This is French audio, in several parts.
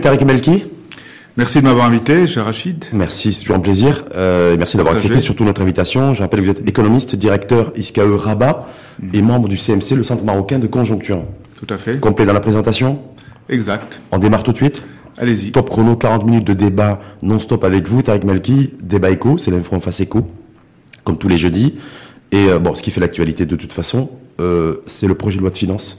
Bienvenue Tariq Melki. Merci de m'avoir invité, cher Rachid. Merci, c'est toujours un plaisir. Euh, merci d'avoir accepté surtout notre invitation. Je rappelle que vous êtes économiste, directeur ISCAE Rabat et membre du CMC, le Centre marocain de conjoncture. Tout à fait. Complet dans la présentation Exact. On démarre tout de suite Allez-y. Top chrono, 40 minutes de débat non-stop avec vous, Tariq Melki. Débat éco, c'est l'info en face éco, comme tous les jeudis. Et euh, bon, ce qui fait l'actualité de toute façon, euh, c'est le projet de loi de finances.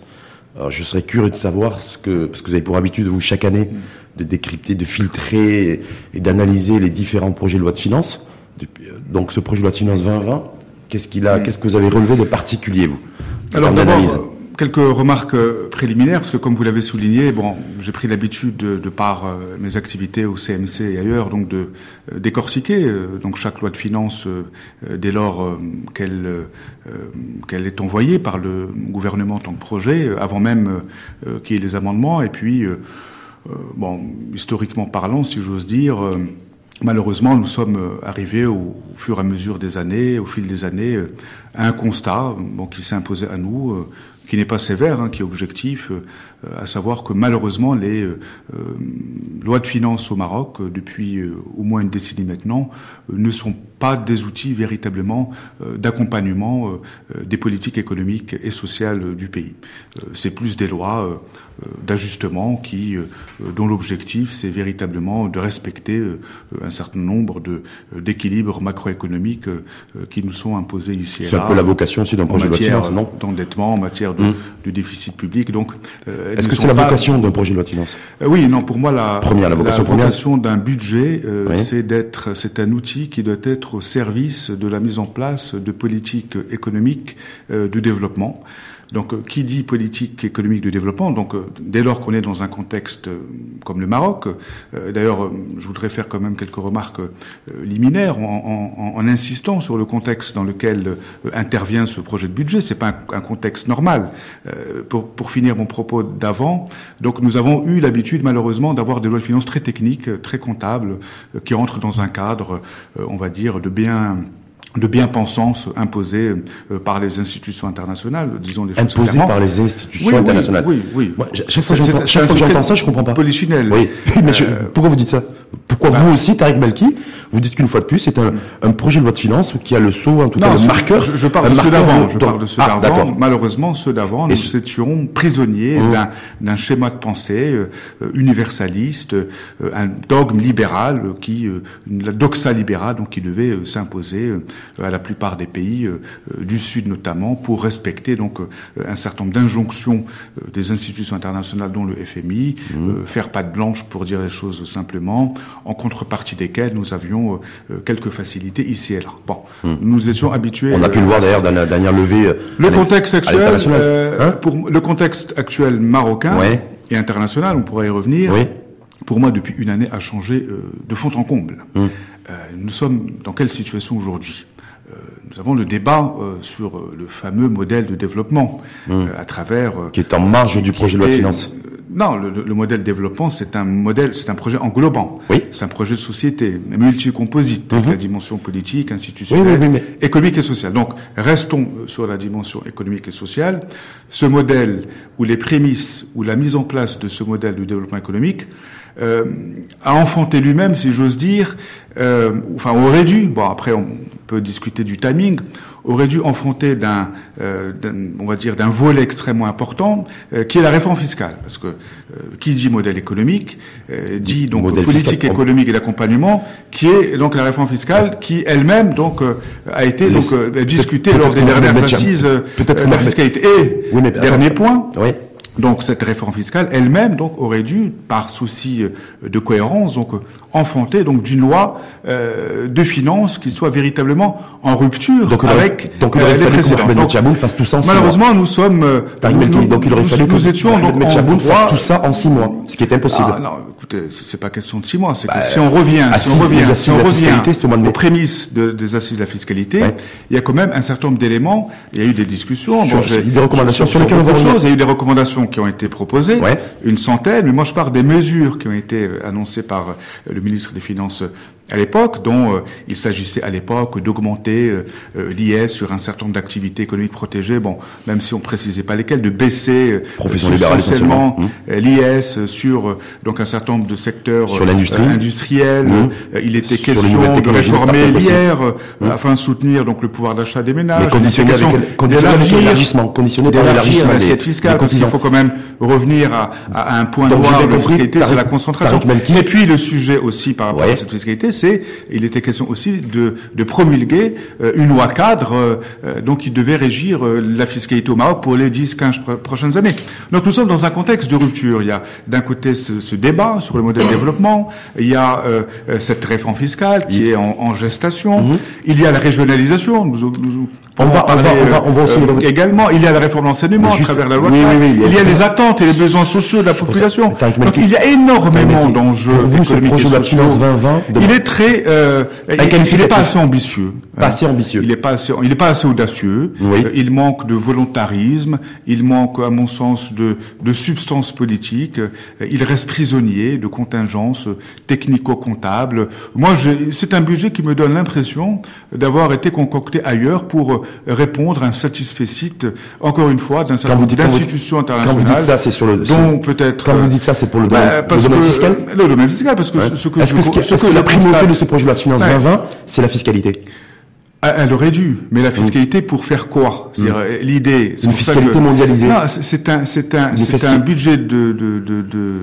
Alors, je serais curieux de savoir ce que, parce que vous avez pour habitude, vous, chaque année, de décrypter, de filtrer et, d'analyser les différents projets de loi de finances. Euh, donc, ce projet de loi de finances 2020, qu'est-ce qu'il a, qu'est-ce que vous avez relevé de particulier, vous? Alors, d'abord, quelques remarques euh, préliminaires, parce que comme vous l'avez souligné, bon, j'ai pris l'habitude de, de, par euh, mes activités au CMC et ailleurs, donc de euh, décortiquer donc chaque loi de finances dès lors qu'elle qu'elle est envoyée par le gouvernement en tant que projet, avant même qu'il y ait les amendements, et puis bon, historiquement parlant, si j'ose dire. Malheureusement, nous sommes arrivés au, fur et à mesure des années, au fil des années, à un constat bon, qui s'est imposé à nous, qui n'est pas sévère, hein, qui est objectif, euh, à savoir que malheureusement les euh, euh, lois de finances au Maroc, depuis au moins une décennie maintenant, ne sont pas des outils véritablement d'accompagnement des politiques économiques et sociales du pays. C'est plus des lois d'ajustement qui, dont l'objectif c'est véritablement de respecter un certain nombre de d'équilibres macroéconomiques qui nous sont imposés ici et là. C'est un peu la vocation aussi d'un projet de loi de finances, non D'endettement, en matière de, mmh. déficit public. Donc, euh, est-ce que c'est la vocation d'un projet de loi de finances? Euh, Oui, non. Pour moi, la première, la vocation, d'un budget, euh, c'est d'être, c'est un outil qui doit être au service de la mise en place de politiques économiques de développement. Donc, euh, qui dit politique économique de développement, donc euh, dès lors qu'on est dans un contexte euh, comme le Maroc, d'ailleurs, je voudrais faire quand même quelques remarques liminaires en, en, en, insistant sur le contexte dans lequel intervient ce projet de budget. C'est pas un, un, contexte normal. Pour, pour, finir mon propos d'avant, donc nous avons eu l'habitude malheureusement d'avoir des lois de finances très techniques, très comptables, qui rentrent dans un cadre, on va dire, de bien de bien-pensance imposée euh, par les institutions internationales, disons les choses Imposée par les institutions internationales. Oui, oui. chaque fois que j'entends ça, je comprends pas. Polichinelle. Oui. Mais euh, pourquoi vous dites ça? Pourquoi bah. vous aussi, Tariq Malki, vous dites qu'une fois de plus, c'est un, un, projet de loi de finances qui a le saut, en tout cas le marqueur. Je, parle de ceux d'avant. Je parle de ceux ah, d'avant. Malheureusement, ceux d'avant, nous étions prisonniers mmh. d'un schéma de pensée euh, universaliste, un dogme libéral qui, la doxa libérale, donc qui devait s'imposer à la plupart des pays euh, euh, du Sud notamment pour respecter donc euh, un certain nombre d'injonctions des institutions internationales dont le FMI, mmh. faire patte blanche pour dire les choses simplement, en contrepartie desquelles nous avions quelques facilités ici et là. Bon, mmh. nous étions habitués. On a pu le voir d'ailleurs dans la dernière levée. Le contexte actuel, hein pour le contexte actuel marocain et international, on pourrait y revenir. Pour moi, depuis une année, a changé de fond en comble. Mmh. nous sommes dans quelle situation aujourd'hui? uh, nous avons le débat euh, sur euh, le fameux modèle de développement mmh. euh, à travers qui est en marge du projet de loi de finances. Non, le, le, modèle de développement, c'est un modèle, c'est un projet englobant. Oui. C'est un projet de société, multicomposite, avec mmh. la dimension politique, institutionnelle, économique et sociale. Donc, restons sur la dimension économique et sociale. Ce modèle, ou les prémices, ou la mise en place de ce modèle de développement économique, euh, a enfanté lui-même, si j'ose dire, euh, enfin aurait dû, bon après on peut discuter du timing, aurait dû enfanter d'un, euh, on va dire, d'un volet extrêmement important, euh, qui est la réforme fiscale, parce que euh, qui dit modèle économique dit donc politique économique et d'accompagnement, qui est donc la réforme fiscale, qui elle-même donc a été donc discutée lors des dernières assises de la fiscalité. Et dernier point. Oui donc cette réforme fiscale elle-même donc aurait dû, par souci euh, de cohérence, donc enfanter donc d'une loi euh, de finances qui soit véritablement en rupture donc, avec donc il aurait euh, fallu que Mohamed Chaboun fasse tout ça en malheureusement mois. nous sommes euh, nous, donc il aurait fallu que étions donc Chaboun fasse tout ça en six mois ce qui est impossible. Ah, non écoutez c'est pas question de six mois c'est que bah, si on revient si on revient si on revient aux prémices de, des assises de la fiscalité il y a quand même un certain nombre d'éléments il y a eu des discussions sur, bon, des recommandations sur, lesquelles on il y a eu des recommandations qui ont été proposées une centaine mais moi je parle des mesures qui ont été annoncées par le ministre des Finances à l'époque, dont il s'agissait à l'époque d'augmenter l'IS sur un certain nombre d'activités économiques protégées, bon, même si on précisait pas lesquelles, de baisser substantiellement mmh. l'IS sur donc un certain nombre de secteurs sur industrielle. Mmh. il était question de réformer l'IR mmh. afin de soutenir donc le pouvoir d'achat des ménages. Mais conditionné avec l'élargissement, conditionné par l'élargissement l'assiette fiscale, parce qu'il faut quand même revenir à, à un point Donc, noir de fiscalité, c'est la concentration. Et puis le sujet aussi par rapport Ouais. à cette fiscalité, c'est il était question aussi de, de promulguer euh, une loi cadre euh, euh, donc qui devait régir euh, la fiscalité au Maroc pour les 10-15 pro- prochaines années. Donc nous sommes dans un contexte de rupture. Il y a d'un côté ce, ce débat sur le modèle de développement, il y a euh, euh, cette réforme fiscale qui est en, en gestation, il y a la régionalisation. Nous, nous- On va- on va- parler, on va- on va aussi euh, également, il y a la réforme de l'enseignement à travers la loi oui, cadre. oui, oui, il y a les attentes et les besoins sociaux de la population. Donc il y a énormément d'enjeux vous, ce économiques et sociaux. finances 2020 de- Il est très, euh, il- n'est pas assez ambitieux. Pas assez ambitieux. Il n'est pas assez, il n'est pas assez audacieux. Oui. Euh, Il manque de volontarisme. Il manque, à mon sens, de, de substance politique. Euh, Il reste prisonnier de contingences technico-comptables. Moi, c'est un budget qui me donne l'impression d'avoir été concocté ailleurs pour répondre à un satisfecit, euh, encore une fois, d'un certain nombre quand d'institutions Quand internationales. vous dites ça, c'est sur le. dont peut-être. Quand vous euh, dites ça, c'est pour le bah, domaine, le parce domaine que- fiscal. Le domaine fiscal, parce que Ouais. ce- que Est-ce que, la primauté de ce projet de loi Ouais. 2020, c'est la fiscalité? Elle aurait dû, mais la fiscalité pour faire quoi? C'est-à-dire euh, l'idée. c'est Une pour ça fiscalité que- mondialisée. Non, c'est- un, c'est un, c'est un budget de, de, de, de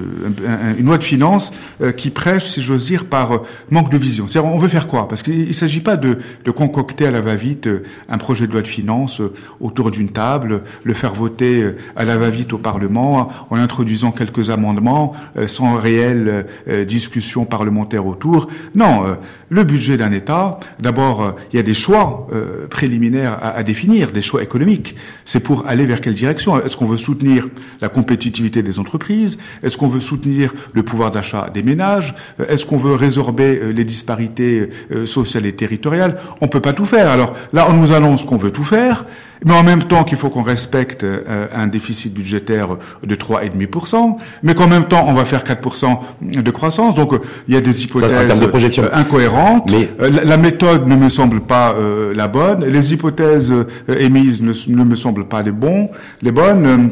un- un- une loi de finances euh, qui prêche, si j'ose dire, par euh, manque de vision. C'est-à-dire, on veut faire quoi? Parce qu'il ne s'agit pas de, de concocter à la va-vite un projet de loi de finances autour d'une table, le faire voter à la va-vite au Parlement en introduisant quelques amendements sans réelle discussion parlementaire autour. Non, le budget d'un État, d'abord, il y a des choix euh, préliminaires à, à définir, des choix économiques. C'est pour aller vers quelle direction? Est-ce qu'on veut soutenir la compétitivité des entreprises? Est-ce qu'on veut soutenir le pouvoir d'achat des ménages? Euh, Est-ce qu'on veut résorber euh, les disparités sociales et territoriales? On peut pas tout faire. Alors là, on nous annonce qu'on veut tout faire, mais en même temps qu'il faut qu'on respecte euh, un déficit budgétaire de 3,5%, mais qu'en même temps, on va faire 4% de croissance. Donc, il y a des hypothèses de euh, incohérentes. Mais- Euh, la, méthode ne me semble pas euh, la bonne. Les hypothèses euh, émises ne, ne me semblent pas les bons, les bonnes.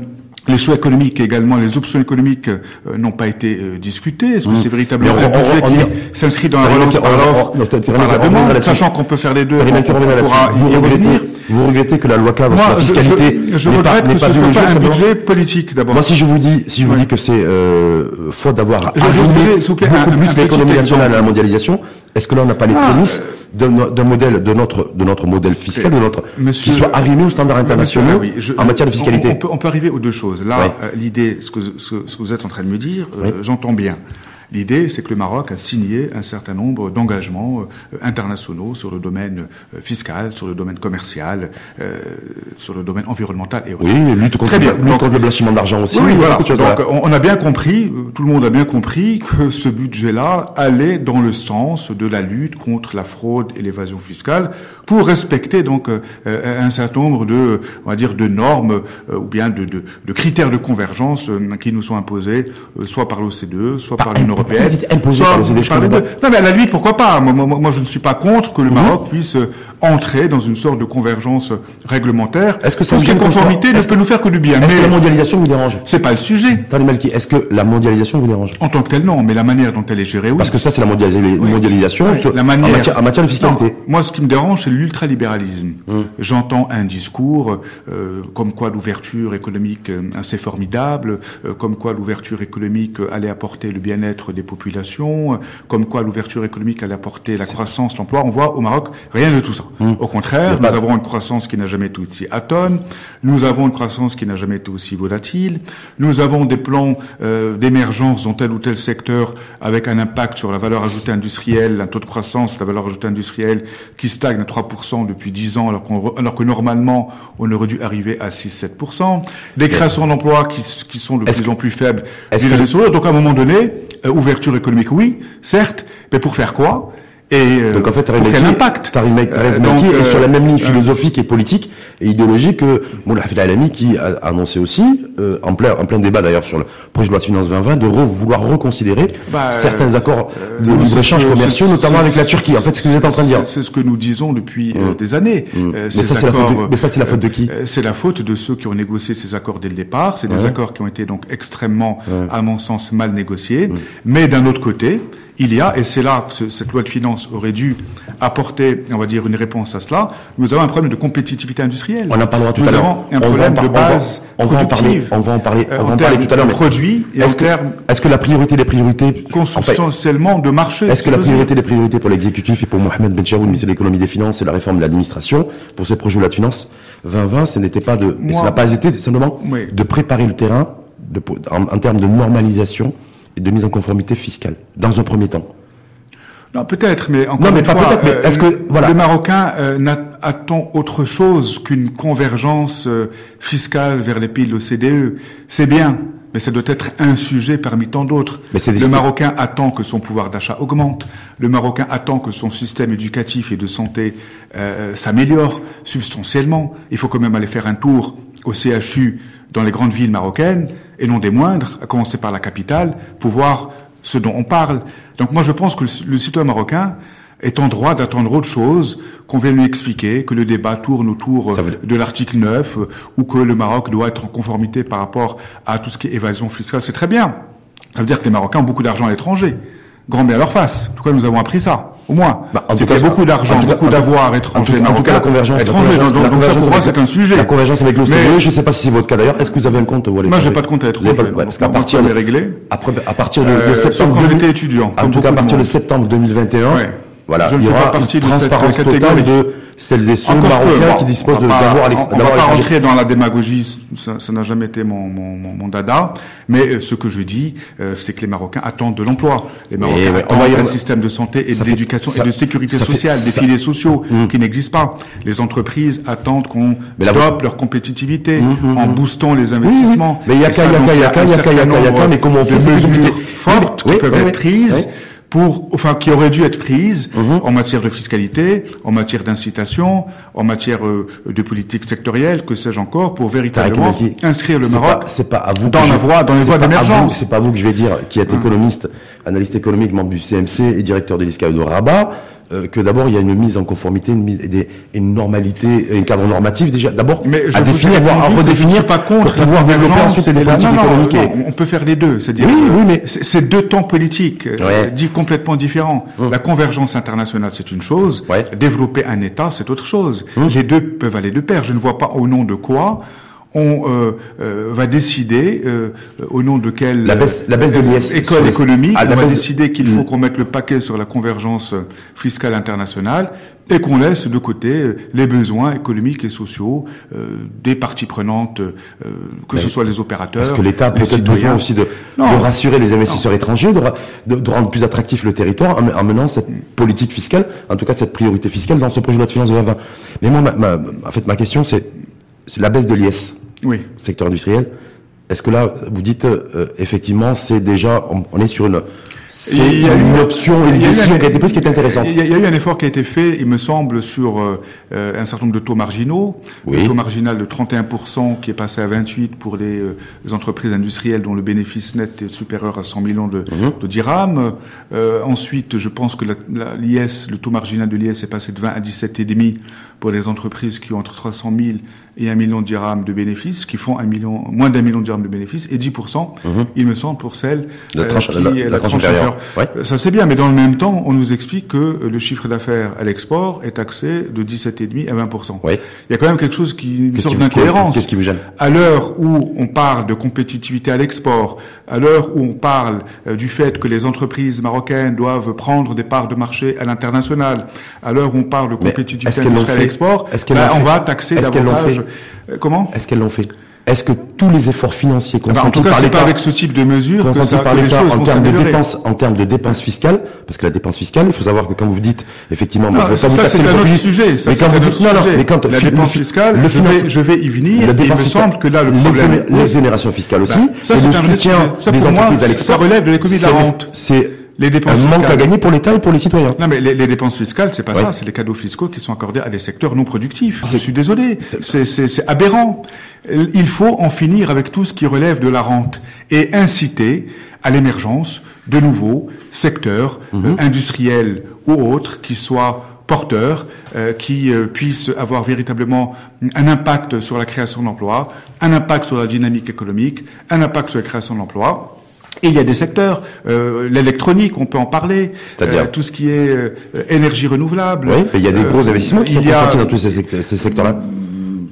Les choix économiques également, les options économiques euh, n'ont pas été euh, discutées. Est-ce que c'est véritablement on- un budget on- on- qui s'inscrit dans la relance par l'offre par la demande, sachant qu'on peut faire les deux, on, pourra y revenir. Vous regrettez que la loi cadre sur la fiscalité je, pas, que pas ce soit pas un budget politique d'abord. Moi, si je vous dis, si je vous dis que c'est euh, faute d'avoir aligné beaucoup un- plus l'économie nationale à la mondialisation, est-ce que là on n'a pas les Ah, prémices d'un d'un modèle, de notre, de notre modèle fiscal, de notre, Monsieur- qui soit arrimé aux standards internationaux Monsieur, ah oui, je- en matière de fiscalité On, on peut, on peut arriver aux deux choses. Là, euh, l'idée, ce que, ce, ce que vous êtes en train de me dire, euh, j'entends bien. L'idée, c'est que le Maroc a signé un certain nombre d'engagements euh, internationaux sur le domaine euh, fiscal, sur le domaine commercial, euh, sur le domaine environnemental et autres. Oui, lutte contre, Très bien. le, lutte contre le blanchiment d'argent aussi. Oui, voilà. Donc, on a bien compris, euh, tout le monde a bien compris que ce budget-là allait dans le sens de la lutte contre la fraude et l'évasion fiscale pour respecter donc euh, un certain nombre de, on va dire, de normes euh, ou bien de, de, de critères de convergence qui nous sont imposés, soit par l'OCDE, soit par l'Union européenne. par les deux. Non, mais à la limite, pourquoi pas? Moi, moi, moi, je ne suis pas contre que le Maroc puisse euh, entrer dans une sorte de convergence réglementaire. Est-ce que ça? Tout conformité ne peut nous faire que du bien. Est-ce que la mondialisation vous dérange? c'est pas le sujet. Malki, est-ce que la mondialisation vous dérange? En tant que tel, non, mais la manière dont elle est gérée, oui. Parce que ça, c'est la mondialis- mondialisation Oui, la manière. en, matière, en matière de fiscalité. Non, moi, ce qui me dérange, c'est l'ultralibéralisme. J'entends un discours euh, comme quoi l'ouverture économique euh, c'est formidable, euh, comme quoi l'ouverture économique euh, allait apporter le bien-être des populations, euh, comme quoi l'ouverture économique allait apporter la croissance, l'emploi. On voit au Maroc rien de tout ça. Au contraire, nous avons une croissance qui n'a jamais été aussi atone. Nous avons une croissance qui n'a jamais été aussi volatile. Nous avons des plans euh, d'émergence dans tel ou tel secteur avec un impact sur la valeur ajoutée industrielle, un taux de croissance la valeur ajoutée industrielle qui stagne à 3% depuis 10 ans alors, qu'on alors que normalement on aurait dû arriver à 6-7%. Des créations d'emplois qui, qui sont de plus en plus faibles. est-ce que-. Donc à un moment donné, euh, ouverture économique, oui, certes, mais pour faire quoi? Et euh, donc en fait, Tarim euh, est sur la même ligne philosophique et politique et idéologique que Moulay Alami qui a annoncé aussi, euh, en plein en plein débat d'ailleurs sur le projet de loi de finances 2020, de vouloir reconsidérer bah, certains accords de libre-échange commerciaux, notamment avec la Turquie. En fait, ce que vous êtes en train de dire. C'est ce que nous disons depuis mmh. des années. Mmh. mais, ça, c'est la faute de, mais ça, c'est la faute de qui C'est la faute de ceux qui ont négocié ces accords dès le départ. C'est des accords qui ont été donc extrêmement, à mon sens, mal négociés. Mmh. Mais d'un autre côté, il y a, et c'est là que cette loi de finances aurait dû apporter, on va dire, une réponse à cela, nous avons un problème de compétitivité industrielle. On en parlera tout à l'heure. Nous avons un problème de base on va, en parler, on va en parler, on va en parler tout à l'heure. Produits est-ce que, est-ce que la priorité des priorités, consubstantiellement de marché, est-ce que la priorité des priorités pour l'exécutif et pour Mohamed Ben Charoun, ministre de l'économie des finances et la réforme de l'administration, pour ce projet de loi de finances 2020, ce n'était pas de, ça n'a pas été simplement de préparer le terrain de, en termes de normalisation de mise en conformité fiscale, dans un premier temps. Non, peut-être, mais encore non, mais pas peut-être, mais est-ce que voilà. le Marocain euh, attend autre chose qu'une convergence euh, fiscale vers les pays de l'OCDE C'est bien, mais ça doit être un sujet parmi tant d'autres. Le Marocain attend que son pouvoir d'achat augmente. Le Marocain attend que son système éducatif et de santé euh, s'améliore substantiellement. Il faut quand même aller faire un tour au CHU dans les grandes villes marocaines, et non des moindres, à commencer par la capitale, pour voir ce dont on parle. Donc moi je pense que le, citoyen marocain est en droit d'attendre autre chose, qu'on vienne lui expliquer, que le débat tourne autour de l'article 9, euh, ou que le Maroc doit être en conformité par rapport à tout ce qui est évasion fiscale. C'est très bien. Ça veut dire que les Marocains ont beaucoup d'argent à l'étranger. Grand bien à leur face. En tout cas, nous avons appris ça. Au moins. Bah, en tout cas, beaucoup d'argent, beaucoup d'avoir étrangers. En tout cas, la convergence. Donc, ça, pour moi, c'est un sujet. La convergence avec l'OCDE, je ne sais pas si c'est votre cas d'ailleurs. Est-ce que vous avez un compte Moi, j'ai pas de compte à l'étranger. Parce qu'à partir de, après, à partir de, septembre. quand j'étais étudiant. En tout cas, à partir de septembre 2021. Voilà. Je il y aura une transparence totale de celles et ceux marocains qui disposent d'avoir à On ne va pas rentrer dans la démagogie, ça n'a jamais été mon, mon, mon, dada, mais euh, ce que je dis, euh, c'est que les Marocains attendent de l'emploi. Les Marocains attendent un système de santé et d'éducation et de sécurité sociale, des filets sociaux mmh. qui n'existent pas. Les entreprises attendent qu'on développe leur compétitivité mmh, mmh, en boostant les investissements. Mais il y a qu'à, il y a qu'à, il y a qu'à, il y a qu'à, il y a qu'à, mais comment on fait mesures fortes qui peuvent être prises pour, enfin, qui aurait dû être prise mhm. en matière de fiscalité, en matière d'incitation, en matière euh, de politique sectorielle, que sais-je encore, pour véritablement inscrire le Maroc c'est pas à vous dans la voie, dans les voies d'émergence. C'est pas vous que je vais dire, qui êtes hum. économiste, analyste économique, membre du CMC et directeur de l'ISCA de Rabat. Euh, que d'abord il y a une mise en conformité, une, une normalité, un cadre normatif déjà. D'abord à définir, voire à redéfinir, pas contre pour pouvoir développer ensuite des politiques économiques. on peut faire les deux, c'est-à-dire oui, oui, mais c'est deux temps politiques euh, dits complètement différents. Hum. La convergence internationale c'est une chose, développer un État c'est autre chose. Hum. Les deux peuvent aller de pair. Je ne vois pas au nom de quoi on euh, euh, va décider euh, au nom de quelle la baisse, la baisse de l'IS école économique, ah, on va décider qu'il faut mm. qu'on mette le paquet sur la convergence fiscale internationale et qu'on laisse de côté les besoins économiques et sociaux des parties prenantes, que ce soit les opérateurs. Parce que l'État a peut-être besoin aussi de, de, rassurer les investisseurs étrangers, de, de, rendre plus attractif le territoire en, menant cette politique fiscale, en tout cas cette priorité fiscale dans ce projet de loi de finances 2020. Mais moi, ma, en fait, ma question, c'est la baisse de l'IS oui. secteur industriel. Est-ce que là, vous dites euh, effectivement, c'est déjà, on, est sur une, c'est une option, une décision qui a été prise qui est intéressante. Il y, a, eu un effort qui a été fait, il me semble, sur euh, euh, un certain nombre de taux marginaux. Oui. Le taux marginal de 31% qui est passé à 28 pour les, entreprises industrielles dont le bénéfice net est supérieur à 100 millions de, mhm. de dirhams. ensuite, je pense que l'IS, le taux marginal de l'IS est passé de 20 à 17,5 pour les entreprises qui ont entre 300 000 et un million de dirhams de bénéfices, qui font un million, moins d'un million de dirhams de bénéfices, et 10%, mhm. il me semble, pour celles la euh, tranche, qui la, la, tranche, inférieure. Ça c'est bien, mais dans le même temps, on nous explique que le chiffre d'affaires à l'export est taxé de 17,5 à 20%. Oui. Il y a quand même quelque chose qui, une sorte d'incohérence. Qu'est-ce qui vous gêne À l'heure où on parle de compétitivité à l'export, à l'heure où on parle euh, du fait que les entreprises marocaines doivent prendre des parts de marché à l'international, à l'heure où on parle de compétitivité à l'export, ben, on va taxer davantage comment Est-ce qu'elles l'ont fait est-ce que tous les efforts financiers consentis ah bah, en tout cas, par l'État, avec ce type de mesures, consentis par l'État en termes de dépenses, en termes de dépenses fiscales, parce que la dépense fiscale, il faut savoir que quand vous dites effectivement, non, ça, ça c'est un autre sujet. Ça, mais quand vous dites non, non, mais quand la dépense fiscale, le je, vais, je vais y venir. il me semble que là le problème, l'exonération fiscale aussi, bah, ça c'est un soutien des entreprises à l'export, ça relève de l'économie de la rente. C'est Les dépenses un manque fiscales. à gagner pour l'État et pour les citoyens. Non, mais les, les dépenses fiscales, c'est pas Ouais. ça. C'est les cadeaux fiscaux qui sont accordés à des secteurs non productifs. Je C'est- suis désolé. c'est aberrant. Il faut en finir avec tout ce qui relève de la rente et inciter à l'émergence de nouveaux secteurs Mhm. euh, industriels ou autres qui soient porteurs, euh, qui euh, puissent avoir véritablement un impact sur la création d'emplois, un impact sur la dynamique économique, un impact sur la création d'emplois. Et il y a des secteurs, euh, l'électronique, on peut en parler, C'est-à-dire euh, tout ce qui est euh, énergie renouvelable. Oui, il y a des gros investissements qui sont il y a- consentis dans tous ces, secteurs- ces secteurs-là.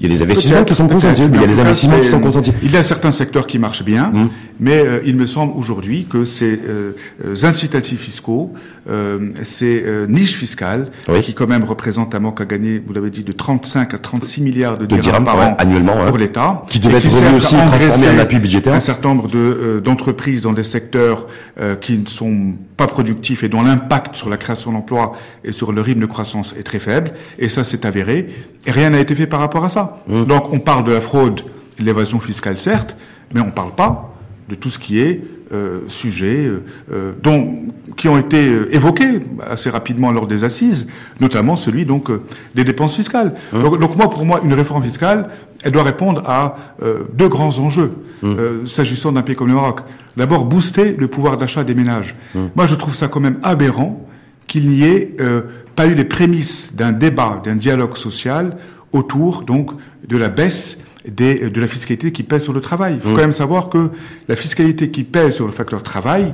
Il y a des investissements qui sont consentis, mais il y a des investissements qui sont consentis. Il y a certains secteurs qui marchent bien, Mm. mais euh, il me semble aujourd'hui que ces euh, euh, incitatifs fiscaux, euh, ces euh, niches fiscales, Oui. qui quand même représentent un manque à gagner, vous l'avez dit, de 35 à 36 milliards de De dirhams dirhams, par ouais, an annuellement, ouais. pour l'État, Qui devaient et être revenus aussi transformés en appui budgétaire. Un certain nombre de, euh, d'entreprises dans des secteurs euh, qui ne sont pas productifs et dont l'impact sur la création d'emplois et sur le rythme de croissance est très faible. Et ça, c'est avéré. Et rien n'a été fait par rapport à ça. Mmh. Donc, on parle de la fraude, l'évasion fiscale, certes, mais on ne parle pas de tout ce qui est euh, sujet euh, euh, dont qui ont été euh, évoqués assez rapidement lors des assises, notamment celui donc euh, des dépenses fiscales. Donc, donc moi, pour moi, une réforme fiscale, elle doit répondre à euh, deux grands enjeux euh, s'agissant d'un pays comme le Maroc. D'abord, booster le pouvoir d'achat des ménages. Moi, je trouve ça quand même aberrant qu'il n'y ait euh, pas eu les prémices d'un débat, d'un dialogue social autour donc de la baisse des, de la fiscalité qui pèse sur le travail. Il faut quand même savoir que la fiscalité qui pèse sur le facteur travail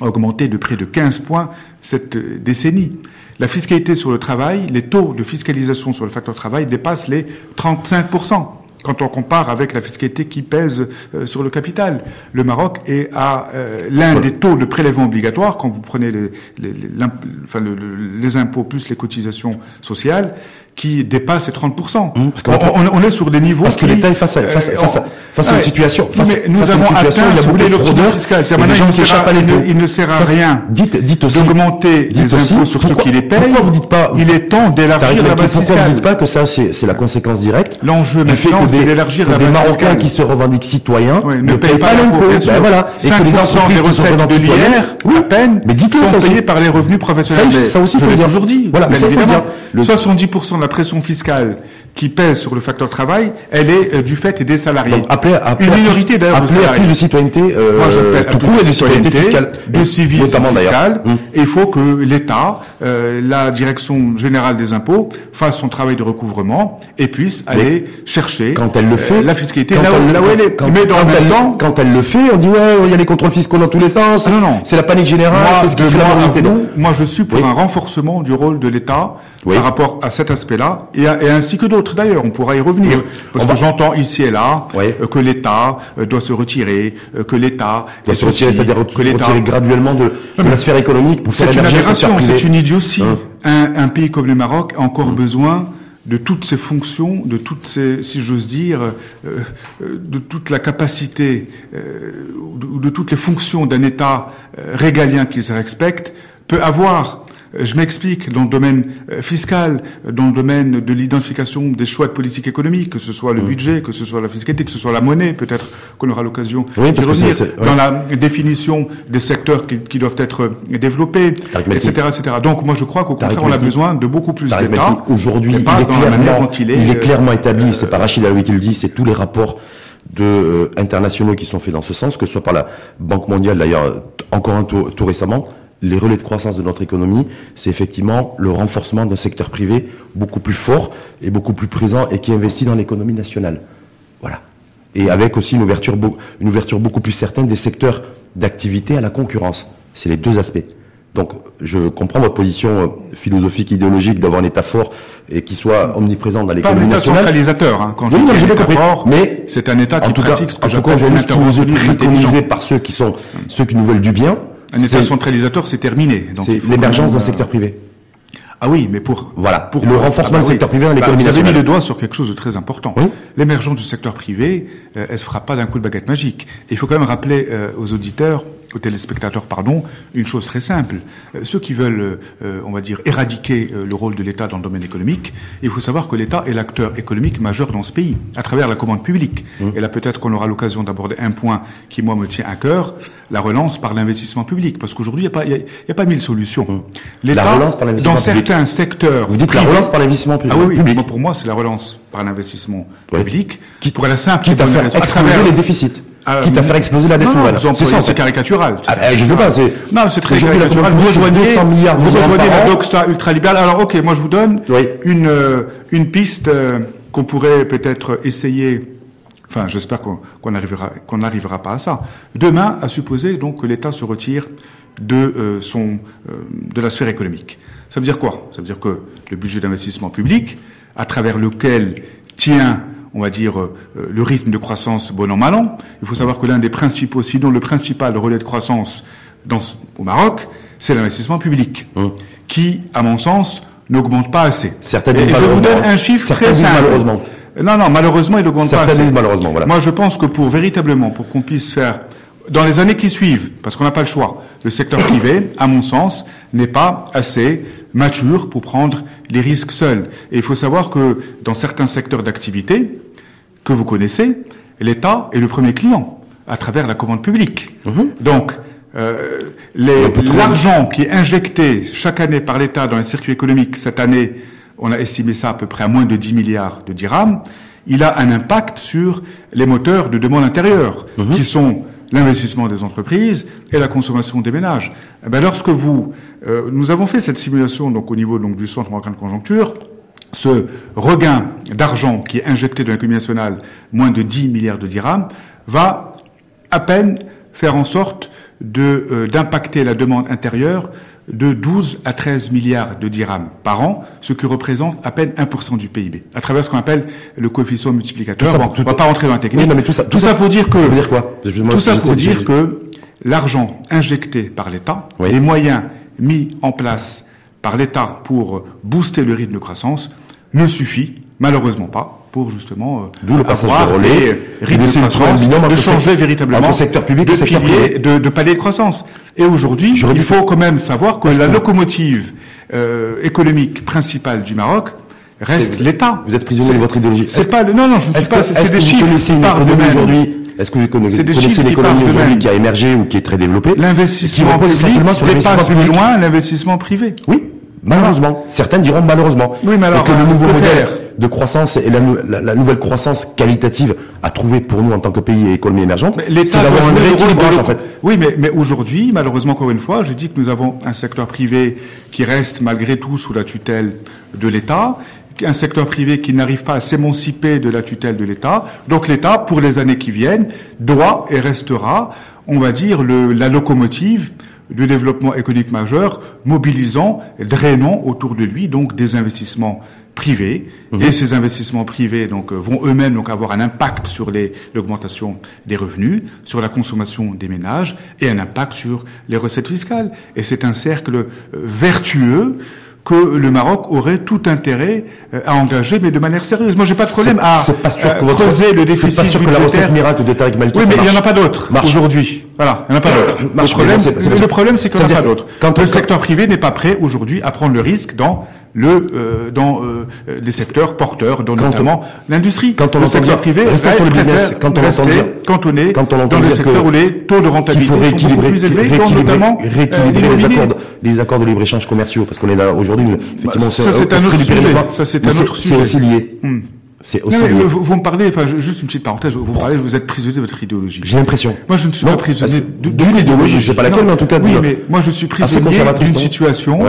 a augmenté de près de 15 points cette décennie. La fiscalité sur le travail, les taux de fiscalisation sur le facteur travail dépassent les 35% quand on compare avec la fiscalité qui pèse euh, sur le capital. Le Maroc est à euh, l'un des taux de prélèvement obligatoire, quand vous prenez les, impôts plus les cotisations sociales, qui dépasse les 30%. Mmh, parce qu'on on, on- on est sur des niveaux Parce que qui, l'État est face à, face, euh, face à, face à Ah une ouais. situation. Face, mais nous face à une avons situation, atteint, il y a si vous beaucoup voulez, fraudeurs. fiscal. des maintenant, gens il ne sert à- à il il ne sert à Ça, c'est- rien Dites, dites aussi. d'augmenter dites les aussi, impôts sur ceux pourquoi- qui les payent. Pourquoi vous dites pas Il est temps d'élargir la base pourquoi vous fiscale. dites pas que ça, c'est c'est la conséquence directe L'enjeu du fait maintenant, que c'est des, d'élargir que la des base Marocains fiscale. qui se revendiquent citoyens Ouais, ne payent pas l'impôt. Ben voilà. Et que les 5% entreprises des qui se l'IR, oui, à peine, sont aussi. payés par les revenus professionnels. Ça, aussi, faut le dire. Aujourd'hui, Voilà, bien ça, faut le évidemment. dire. Le- 70% de la pression fiscale qui pèse sur le facteur travail, elle est euh, du fait des salariés. Donc, appelez, appelez Une minorité d'ailleurs de à plus de citoyenneté, euh, Moi, j'appelle tout court de et de citoyenneté fiscale. de civisme fiscal. Et il faut que l'État, euh, la direction générale des impôts, fasse son travail de recouvrement et puisse aller chercher Quand elle le euh, fait, la fiscalité quand là, où, elle, là où elle est. quand, Mais dans quand elle, temps, quand elle le fait, on dit ouais, il y a les contrôles fiscaux dans tous les sens. Ah non, non. C'est la panique générale, c'est ce qui crée la vous, moi, je suis pour Oui. un renforcement du rôle de l'État Oui. par rapport à cet aspect-là, et, à- et ainsi que d'autres d'ailleurs. On pourra y revenir. Parce que j'entends ici et là Oui. euh, que l'État euh, doit se retirer, euh, que l'État doit se retirer, ceci, c'est-à-dire que l'État retirer graduellement de, de la sphère économique pour faire C'est une émerger c'est une idiotie. Hein. Un, un pays comme le Maroc a encore besoin de toutes ses fonctions, de toutes ses, si j'ose dire, euh, euh, de toute la capacité, euh, ou de, de toutes les fonctions d'un État euh, régalien qui se respecte, peut avoir. Euh, Je m'explique, dans le domaine euh, fiscal, euh, dans le domaine de l'identification des choix de politique économique, que ce soit le budget, que ce soit la fiscalité, que ce soit la monnaie, peut-être qu'on aura l'occasion Oui, d'y revenir, ouais. dans la définition des secteurs qui, qui doivent être développés, etc., etc. Donc moi je crois qu'au contraire on a besoin de beaucoup plus d'État. Aujourd'hui, il est clairement, dont il est. il est clairement établi, c'est pas Rachid Alaoui qui le dit, c'est tous les rapports de euh, internationaux qui sont faits dans ce sens, que ce soit par la Banque mondiale d'ailleurs, encore un tout, tout récemment, les relais de croissance de notre économie, c'est effectivement le renforcement d'un secteur privé beaucoup plus fort et beaucoup plus présent et qui investit dans l'économie nationale. Voilà. Et avec aussi une ouverture, une ouverture beaucoup plus certaine des secteurs d'activité à la concurrence. C'est les deux aspects. Donc, je comprends votre position euh, philosophique, idéologique d'avoir un État fort et qui soit omniprésent dans pas un l'économie État nationale. centralisateur. Hein, quand je Oui, dis non, État fort, Mais c'est un État qui tout cas, pratique ce que en tout cas, j'appelle préconisé par ceux qui sont ceux qui nous veulent du bien, État c'est centralisateur, c'est terminé. C'est l'émergence d'un euh, secteur privé. Ah oui, mais pour Voilà. pour Le renforcement du secteur privé dans l'économie Vous avez mis le doigt sur quelque chose de très important. Oui. L'émergence du secteur privé, euh, elle se fera pas d'un coup de baguette magique. Et il faut quand même rappeler euh, aux auditeurs aux téléspectateurs, pardon, une chose très simple. Euh, ceux qui veulent, euh, on va dire, éradiquer le rôle de l'État dans le domaine économique, il faut savoir que l'État est l'acteur économique majeur dans ce pays, à travers la commande publique. Mmh. Et là, peut-être qu'on aura l'occasion d'aborder un point qui, moi, me tient à cœur, la relance par l'investissement public. Parce qu'aujourd'hui, il n'y a, pas, y a, pas mille solutions. Mmh. La relance par l'investissement public. Certains secteurs... Vous dites la relance par l'investissement public. Ah oui, pour moi, c'est la relance par l'investissement public. Qui, pour la simple... Quitte à faire exploser les déficits. Euh, quitte à faire exploser la dette nouvelle. C'est c'est caricatural. Ah, ben, je ne veux pas. Non, c'est très caricatural. Vous rejoignez, 200 milliards vous rejoignez la doxa ultralibérale. Alors, ok, moi je vous donne une euh, une piste euh, qu'on pourrait peut-être essayer. Enfin, j'espère qu'on arrivera qu'on n'arrivera pas à ça. Demain, à supposer donc que l'État se retire de son de la sphère économique. Ça veut dire quoi? Ça veut dire que le budget d'investissement public, à travers lequel tient on va dire, euh, le rythme de croissance bon an mal an. Il faut savoir que l'un des principaux, sinon le principal relais de croissance dans, au Maroc, c'est l'investissement public, hum. qui, à mon sens, n'augmente pas assez. Certaines Et je vous donne un chiffre très simple. malheureusement. Non, non, malheureusement, il n'augmente pas malheureusement, voilà. Moi, je pense que pour véritablement, pour qu'on puisse faire dans les années qui suivent, parce qu'on n'a pas le choix, le secteur privé, à mon sens, n'est pas assez mature pour prendre les risques seul. Et il faut savoir que dans certains secteurs d'activité que vous connaissez, l'État est le premier client à travers la commande publique. Mhm. Donc, euh, l'argent qui est injecté chaque année par l'État dans les circuits économiques, cette année, on a estimé ça à peu près à moins de 10 milliards de dirhams, il a un impact sur les moteurs de demande intérieure, mhm. qui sont l'investissement des entreprises et la consommation des ménages. Eh ben lorsque vous, euh, nous avons fait cette simulation donc au niveau donc du centre marocain de conjoncture, ce regain d'argent qui est injecté dans l'économie nationale, moins de 10 milliards de dirhams, va à peine faire en sorte de euh, d'impacter la demande intérieure de 12 à 13 milliards de dirhams par an, ce qui représente à peine 1% du PIB, à travers ce qu'on appelle le coefficient multiplicateur. Ça, bon, on va pas rentrer dans la technique. mais tout ça, tout, ça, pour dire que, dire quoi? Tout ça pour dire que l'argent injecté par l'État, les moyens mis en place par l'État pour booster le rythme de croissance, ne suffit malheureusement pas pour justement euh, D'où le passage de relais, de, de changer véritablement le secteur public secteur privé. De, de palier de croissance. Et aujourd'hui, il faut quand même savoir que la locomotive euh, économique principale du Maroc reste l'État. Vous êtes prisonnier de votre idéologie. C'est pas non non je ne suis pas. C'est des chiffres qui parlent aujourd'hui. Est-ce que vous connaissez, l'économie aujourd'hui qui a émergé ou qui est très développée L'investissement public sur l'investissement plus loin l'investissement privé. Oui, Malheureusement, certains diront malheureusement. Oui, mais alors, et que le nouveau modèle de croissance et la, nouvelle croissance qualitative à trouver pour nous en tant que pays et économie émergente, c'est d'avoir un rééquilibrage en fait. Oui, mais, mais aujourd'hui, malheureusement, encore une fois, je dis que nous avons un secteur privé qui reste malgré tout sous la tutelle de l'État, un secteur privé qui n'arrive pas à s'émanciper de la tutelle de l'État. Donc l'État, pour les années qui viennent, doit et restera, on va dire, le, la locomotive du développement économique majeur, mobilisant, drainant autour de lui donc des investissements privés mhm. et ces investissements privés donc euh, vont eux-mêmes donc avoir un impact sur l'augmentation des revenus, sur la consommation des ménages et un impact sur les recettes fiscales et c'est un cercle euh, vertueux que le Maroc aurait tout intérêt euh, à engager, mais de manière sérieuse. Moi, j'ai pas de problème à pas sûr que votre, creuser le déficit C'est pas sûr que la recette miracle de Tariq Oui, mais il n'y en a pas d'autres aujourd'hui. Voilà, il n'y en a pas d'autres. Le problème, c'est qu'il n'y en a pas d'autres. Quand le secteur privé n'est pas prêt aujourd'hui à prendre le risque dans le euh, dans euh, des secteurs porteurs, dont notamment l'industrie. Quand on le secteur privé, restons sur le business. Quand on entend dire, cantonné quand on dans les secteurs où les taux de rentabilité sont beaucoup plus élevés, rééquilibrer, notamment rééquilibrer les accords, les accords de libre échange commerciaux, parce qu'on est là aujourd'hui. Effectivement, ça c'est un autre sujet. Ça c'est un autre sujet. C'est aussi lié. C'est aussi non, vous, vous, me parlez, enfin, juste une petite parenthèse, vous me parlez, vous êtes prisonnier de votre idéologie. J'ai l'impression. Moi, je ne suis pas prisonnier d'une idéologie, je sais pas laquelle, mais en tout cas. Oui, mais moi, je suis prisonnier d'une situation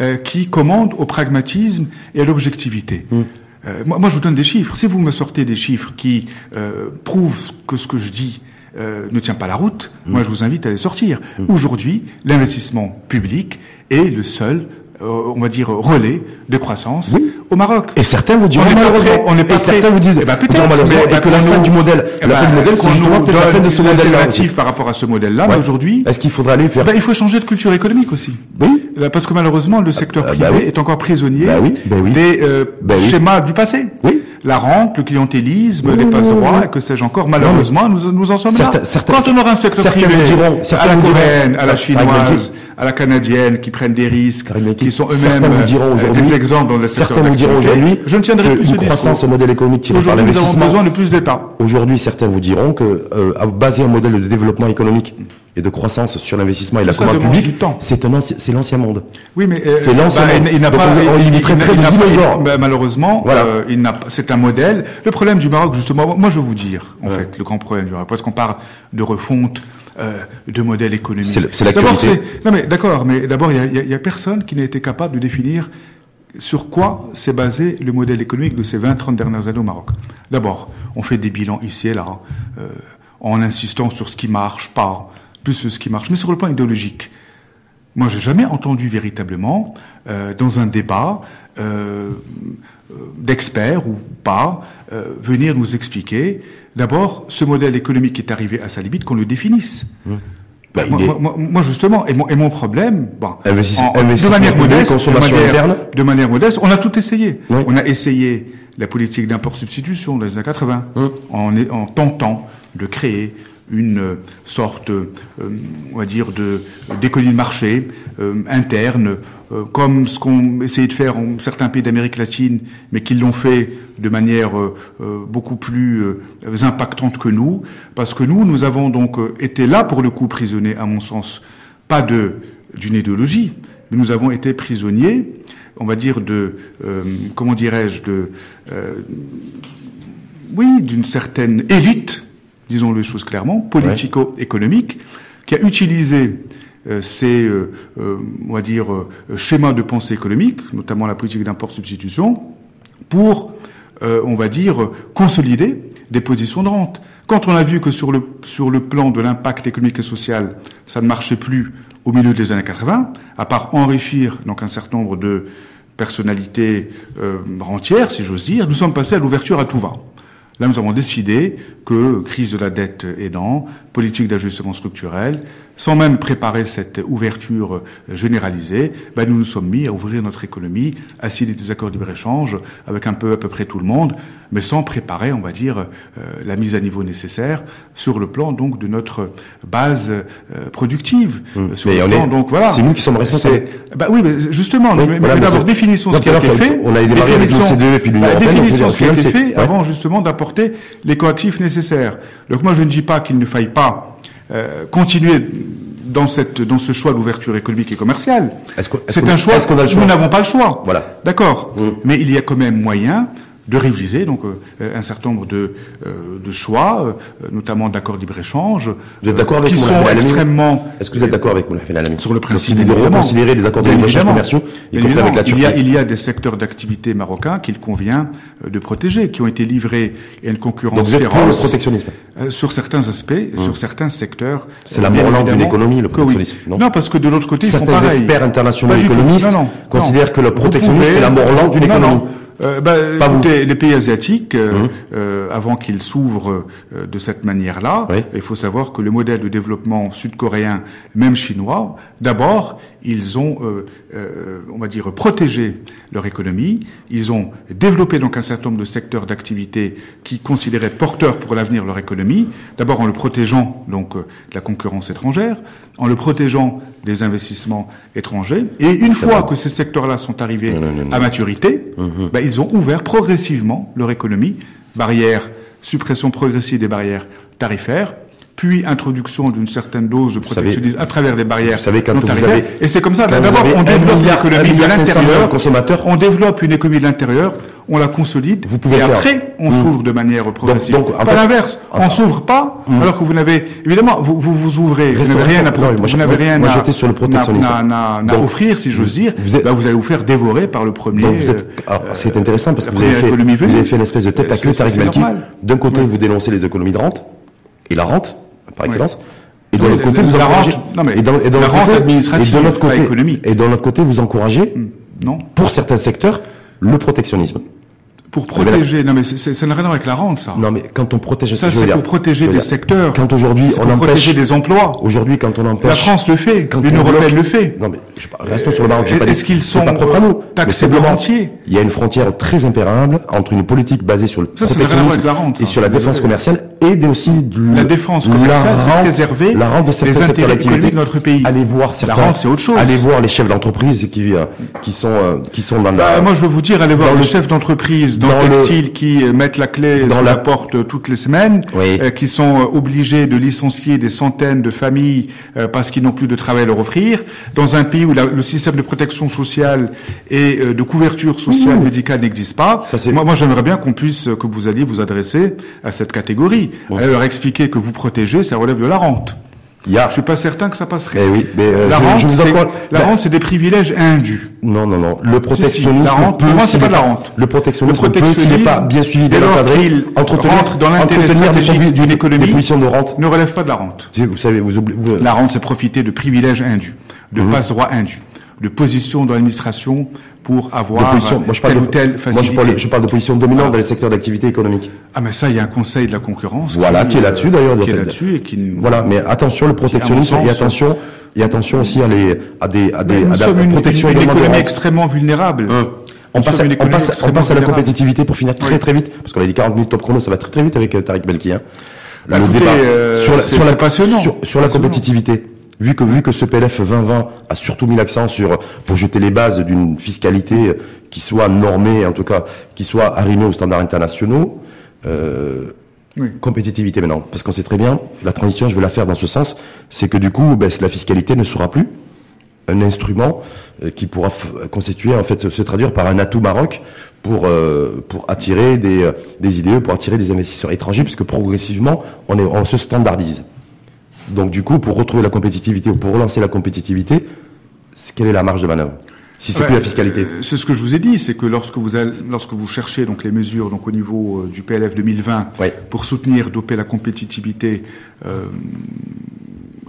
euh, qui commande au pragmatisme et à l'objectivité. Hmm. Euh, moi, moi, je vous donne des chiffres. Si vous me sortez des chiffres qui euh, prouvent que ce que je dis euh, ne tient pas la route, hmm. moi, je vous invite à les sortir. Hmm. Aujourd'hui, l'investissement public est le seul euh, on va dire relais de croissance au Maroc. Et certains vous diront malheureusement, on n'est pas et certains vous disent, eh ben, malheureusement, et que la fin du modèle, eh la fin du ben, modèle, c'est justement peut-être la fin de ce modèle-là. par rapport à ce modèle-là, mais aujourd'hui, est-ce qu'il faudrait aller faire ben, Il faut changer de culture économique aussi. Oui. Parce que malheureusement, le secteur ah, privé bah est encore prisonnier bah bah des euh, schémas du passé. Oui. La rente, le clientélisme, les passes droits, et que sais-je encore. Malheureusement, nous, nous en sommes Certains- là. certains- Quand on aura un secteur certains privé, diront- à certains la vous diront- coréenne, à la Karim chinoise, à la canadienne, qui prennent des risques, qui sont Certains eux-mêmes euh, des exemples dans le secteur Certains vous diront aujourd'hui Je ne tiendrai plus ce croissance au modèle économique tiré par Aujourd'hui, nous avons l'investissement. besoin de plus d'État. Aujourd'hui, certains vous diront que euh, à- baser un modèle de développement économique et de croissance sur l'investissement et la commande publique, c'est l'ancien monde. Oui, mais euh, C'est l'ancien bah, monde. il, il n'a pas. n'a pas- dinosaure. bah, malheureusement, Voilà. euh, il n'a. C'est un modèle. Le problème du Maroc, justement, moi je vais vous dire, en Ouais. fait, le grand problème du Maroc, parce qu'on parle de refonte. euh, de modèle économique. C'est l'actualité. Non mais d'accord, mais d'abord il y a, il y a- il y a personne qui n'a été capable de définir sur quoi s'est basé le modèle économique de ces 20-30 dernières années au Maroc. D'abord, on fait des bilans ici et là, en insistant sur ce qui marche, pas plus ce qui marche, mais sur le plan idéologique. Moi, j'ai jamais entendu véritablement, euh, dans un débat euh, euh, d'experts ou pas, euh, venir nous expliquer, d'abord, ce modèle économique qui est arrivé à sa limite, qu'on le définisse. Bah, moi, est- moi- justement, et mon, et mon problème, bon, Investis- en- de investissement manière modeste, de manière, interne. de manière modeste, on a tout essayé. Oui. On a essayé la politique d'import-substitution dans les années 80, en, est- en tentant de créer une sorte, euh, on va dire, de d'économie de marché euh, interne, euh, comme ce qu'on essayait de faire en certains pays d'Amérique latine, mais qui l'ont fait de manière beaucoup plus impactante que nous, parce que nous, nous avons donc été là pour le coup prisonniers, à mon sens, pas de d'une idéologie, mais nous avons été prisonniers, on va dire de, comment dirais-je, de, oui, d'une certaine élite, disons les choses clairement, politico-économique, qui a utilisé euh, ces, euh, euh, on va dire, euh, schémas de pensée économique, notamment la politique d'import-substitution, pour, euh, on va dire, consolider des positions de rente. Quand on a vu que sur le, sur le plan de l'impact économique et social, ça ne marchait plus au milieu des années 80, à part enrichir donc un certain nombre de personnalités euh, rentières, si j'ose dire, nous sommes passés à l'ouverture à tout va. Là, nous avons décidé que, crise de la dette aidant, politique d'ajustement structurel, sans même préparer cette ouverture euh, généralisée, ben, nous nous sommes mis à ouvrir notre économie, à signer des accords de libre-échange avec un peu à peu près tout le monde, mais sans préparer, on va dire, euh, la mise à niveau nécessaire sur le plan donc de notre base euh, productive. euh, sur Mais le on plan, est- donc voilà. c'est nous qui sommes responsables. Bah oui, mais justement, Oui, mais, voilà, mais mais d'abord définissons ce Donc, qui a été fait. on a démarré avec définissons- l'OCDE et puis l'Union bah, européenne, définissons donc, ce qui a été fait ouais. avant justement d'apporter les coactifs nécessaires. Donc moi, je ne dis pas qu'il ne faille pas euh, continuer dans cette dans ce choix d'ouverture économique et commerciale. C'est un choix. est-ce qu'on a le choix Nous n'avons pas le choix. Voilà. D'accord. Mm. Mais il y a quand même moyen de réviser donc euh, un certain nombre de, euh, de choix, euh, notamment d'accords libre-échange, Vous êtes d'accord avec qui sont extrêmement Est-ce que vous êtes d'accord avec Moulay Abdelhamid sur le principe, de reconsidérer les accords de libre-échange commerciaux, y compris avec la évidemment. Il y, a, Turquie. il y a des secteurs d'activité marocains qu'il convient de protéger, qui ont été livrés à une concurrence Donc vous êtes pour le féroce protectionnisme sur certains aspects, et sur certains secteurs. C'est la Morlande d'une économie, le que oui. protectionnisme, non Non, parce que de l'autre côté, ils font Certains experts internationaux Pas économistes Non, non, considèrent que le protectionnisme, c'est la Morlande d'une économie. Euh, bah, Pas vous. écoutez, les pays asiatiques, euh, Hum. euh, avant qu'ils s'ouvrent euh, de cette manière-là, Oui. il faut savoir que le modèle de développement sud-coréen, même chinois, d'abord, ils ont, euh, euh, on va dire, protégé leur économie. Ils ont développé donc un certain nombre de secteurs d'activité qui considéraient porteurs pour l'avenir de leur économie. D'abord en le protégeant donc euh, de la concurrence étrangère, en le protégeant des investissements étrangers. Et une fois que ces secteurs-là sont arrivés Non, non, non, non. à maturité, ben, ils ont ouvert progressivement leur économie, barrière, suppression progressive des barrières tarifaires, puis introduction d'une certaine dose de protectionnisme à travers les barrières vous savez, quand vous avez- Et c'est comme ça. vous D'abord, on développe milliard- un l'économie de l'intérieur. On développe une économie de l'intérieur, on la consolide, Vous pouvez et faire. après, on Mm. s'ouvre de manière progressive. donc, en pas l'inverse. On s'ouvre pas, alors que vous n'avez, évidemment, vous vous, vous ouvrez, vous Restons- n'avez rien à, restons- non, moi, vous n'avez rien moi, à, sur le à- à- à offrir, si j'ose dire. vous êtes- Bah, vous allez vous faire dévorer par le premier. Vous euh, alors, c'est intéressant parce que vous avez, fait, économie vous avez fait une espèce de tête à queue. D'un côté, vous dénoncez les économies de rente et la rente, par excellence. Et de l'autre la- côté, vous encouragez. et de l'autre côté, économique. Et de l'autre côté, vous encouragez, Non. pour certains secteurs, le protectionnisme. pour protéger. Non, mais ça n'a rien à voir avec la rente, ça. Non, mais quand on protège, ça, c'est pour protéger des secteurs. Quand aujourd'hui on pour protéger des emplois. Aujourd'hui, quand on empêche. La France le fait. L'Union européenne le fait. Non, mais restons sur le Maroc. Est-ce qu'ils sont pas propres à nous taxés de rentier Il y a une frontière très impérable entre une politique basée sur le ça, protectionnisme la rente, et sur la défense commerciale aussi la défense commerciale, c'est préserver la rente de d'activité de notre pays. Allez voir certains. La rente, c'est autre chose. Allez voir les chefs d'entreprise qui euh, qui sont euh, qui sont dans la. Bah, moi, je veux vous dire, allez voir les chefs d'entreprise dans, le textile qui mettent la clé dans la porte toutes les semaines, euh, qui sont obligés de licencier des centaines de familles euh, parce qu'ils n'ont plus de travail à leur offrir, dans un pays où le système de protection sociale et de couverture sociale médicale n'existe pas. Ça, moi, moi j'aimerais bien qu'on puisse, que vous alliez vous adresser à cette catégorie, leur expliquer que vous protégez, ça relève de la rente. Il y a... Je suis pas certain que ça passerait. Eh oui, mais euh, la, rente, je, la ben- c'est des privilèges indus. Non, non, non. Le protectionnisme. la rente, peut, moi, c'est pas de la rente. Le protectionnisme, le protectionnisme peut, s'il n'est pas bien suivi, bien encadré, entretenir, dans l'intérêt stratégique d'une économie, de rente. ne relève pas de la rente. Vous savez, vous, vous... La rente, c'est profiter de privilèges indus, de mmh. passe-droit indus, de position dans l'administration pour avoir position, moi, je parle telle ou telle facilité. Moi, je parle, je parle de position dominante dans les secteurs d'activité économique. Ah, mais ça, il y a un conseil de la concurrence. Voilà, qui, est là-dessus d'ailleurs. Qui est là-dessus et qui. Voilà, mais attention, le protectionnisme, et attention, et attention aussi à, les, à des, à des, à la protection une, une, économie extrêmement vulnérable. Hum. On passe, à, on, passe, on passe, à la compétitivité pour finir très très vite, parce qu'on a dit 40 minutes top chrono, ça va très très vite avec euh, Tariq Belki. Hein. Bah, le débat euh, sur la, sur la, passionnant. Sur, sur la compétitivité vu que vu que ce PLF 2020 a surtout mis l'accent sur pour jeter les bases d'une fiscalité qui soit normée, en tout cas qui soit arrimée aux standards internationaux. Euh, Compétitivité maintenant, parce qu'on sait très bien, la transition, je veux la faire dans ce sens, c'est que du coup, ben, la fiscalité ne sera plus un instrument euh, qui pourra constituer, en fait, se traduire par un atout Maroc pour euh, pour attirer des, euh, des idées, pour attirer des investisseurs étrangers, puisque progressivement, on, est, on se standardise. Donc du coup, pour retrouver la compétitivité ou pour relancer la compétitivité, quelle est la marge de manœuvre? Si c'est plus la fiscalité. Euh, c'est ce que je vous ai dit, c'est que lorsque vous allez, lorsque vous cherchez donc les mesures donc au niveau euh, du PLF 2020 pour soutenir, doper la compétitivité euh,